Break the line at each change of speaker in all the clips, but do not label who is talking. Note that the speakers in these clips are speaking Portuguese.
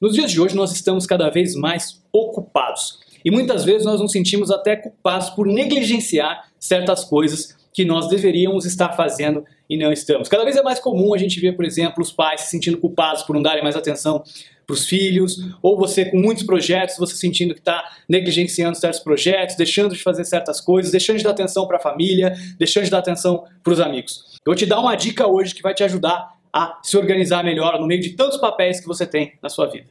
Nos dias de hoje, nós estamos cada vez mais ocupados. E muitas vezes nós nos sentimos até culpados por negligenciar certas coisas que nós deveríamos estar fazendo e não estamos. Cada vez é mais comum a gente ver, por exemplo, os pais se sentindo culpados por não darem mais atenção para os filhos, ou você com muitos projetos, você sentindo que está negligenciando certos projetos, deixando de fazer certas coisas, deixando de dar atenção para a família, deixando de dar atenção para os amigos. Eu vou te dar uma dica hoje que vai te ajudar a se organizar melhor no meio de tantos papéis que você tem na sua vida.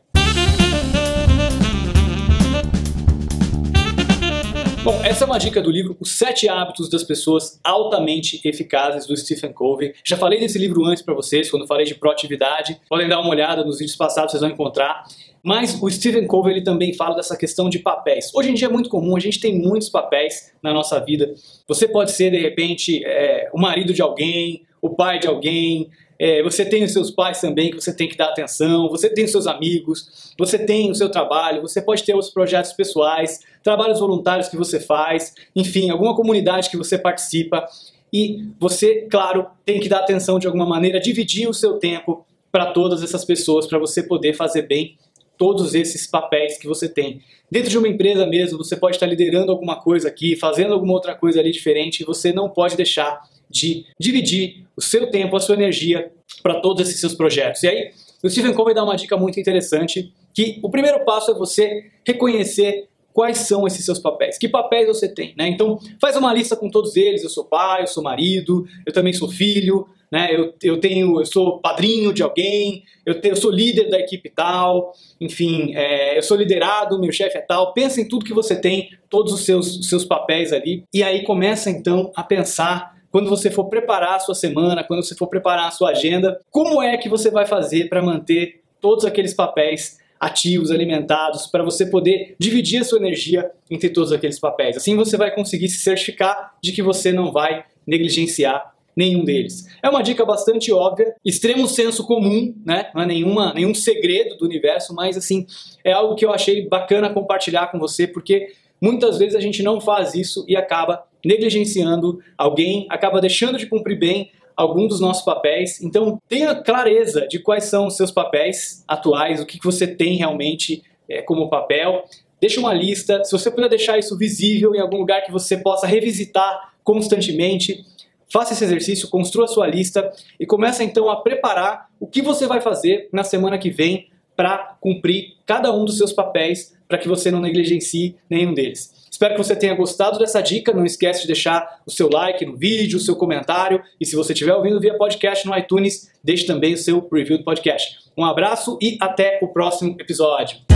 Bom, essa é uma dica do livro Os Sete Hábitos das Pessoas Altamente Eficazes, do Stephen Covey. Já falei desse livro antes para vocês, quando falei de proatividade. Podem dar uma olhada nos vídeos passados, vocês vão encontrar. Mas o Stephen Covey ele também fala dessa questão de papéis. Hoje em dia é muito comum, a gente tem muitos papéis na nossa vida. Você pode ser, de repente, é, o marido de alguém, o pai de alguém, é, você tem os seus pais também que você tem que dar atenção, você tem os seus amigos, você tem o seu trabalho, você pode ter os projetos pessoais, trabalhos voluntários que você faz, enfim, alguma comunidade que você participa. E você, claro, tem que dar atenção de alguma maneira, dividir o seu tempo para todas essas pessoas, para você poder fazer bem todos esses papéis que você tem. Dentro de uma empresa mesmo, você pode estar liderando alguma coisa aqui, fazendo alguma outra coisa ali diferente, e você não pode deixar de dividir o seu tempo, a sua energia para todos esses seus projetos. E aí, o Stephen Covey dá uma dica muito interessante, que o primeiro passo é você reconhecer quais são esses seus papéis, que papéis você tem, né? Então, faz uma lista com todos eles, eu sou pai, eu sou marido, eu também sou filho, né? Eu, eu tenho, eu sou padrinho de alguém, eu, tenho, eu sou líder da equipe tal, enfim, é, eu sou liderado, meu chefe é tal. Pensa em tudo que você tem, todos os seus, os seus papéis ali, e aí começa então a pensar quando você for preparar a sua semana, quando você for preparar a sua agenda, como é que você vai fazer para manter todos aqueles papéis ativos, alimentados, para você poder dividir a sua energia entre todos aqueles papéis. Assim você vai conseguir se certificar de que você não vai negligenciar nenhum deles. É uma dica bastante óbvia, extremo senso comum, né? Não é nenhuma, nenhum segredo do universo, mas assim, é algo que eu achei bacana compartilhar com você, porque muitas vezes a gente não faz isso e acaba negligenciando alguém, acaba deixando de cumprir bem algum dos nossos papéis. Então, tenha clareza de quais são os seus papéis atuais, o que você tem realmente é, como papel. Deixe uma lista. Se você puder deixar isso visível em algum lugar que você possa revisitar constantemente, faça esse exercício, construa sua lista e comece então a preparar o que você vai fazer na semana que vem para cumprir cada um dos seus papéis, para que você não negligencie nenhum deles. Espero que você tenha gostado dessa dica. Não esquece de deixar o seu like no vídeo, o seu comentário. E se você estiver ouvindo via podcast no iTunes, deixe também o seu review do podcast. Um abraço e até o próximo episódio.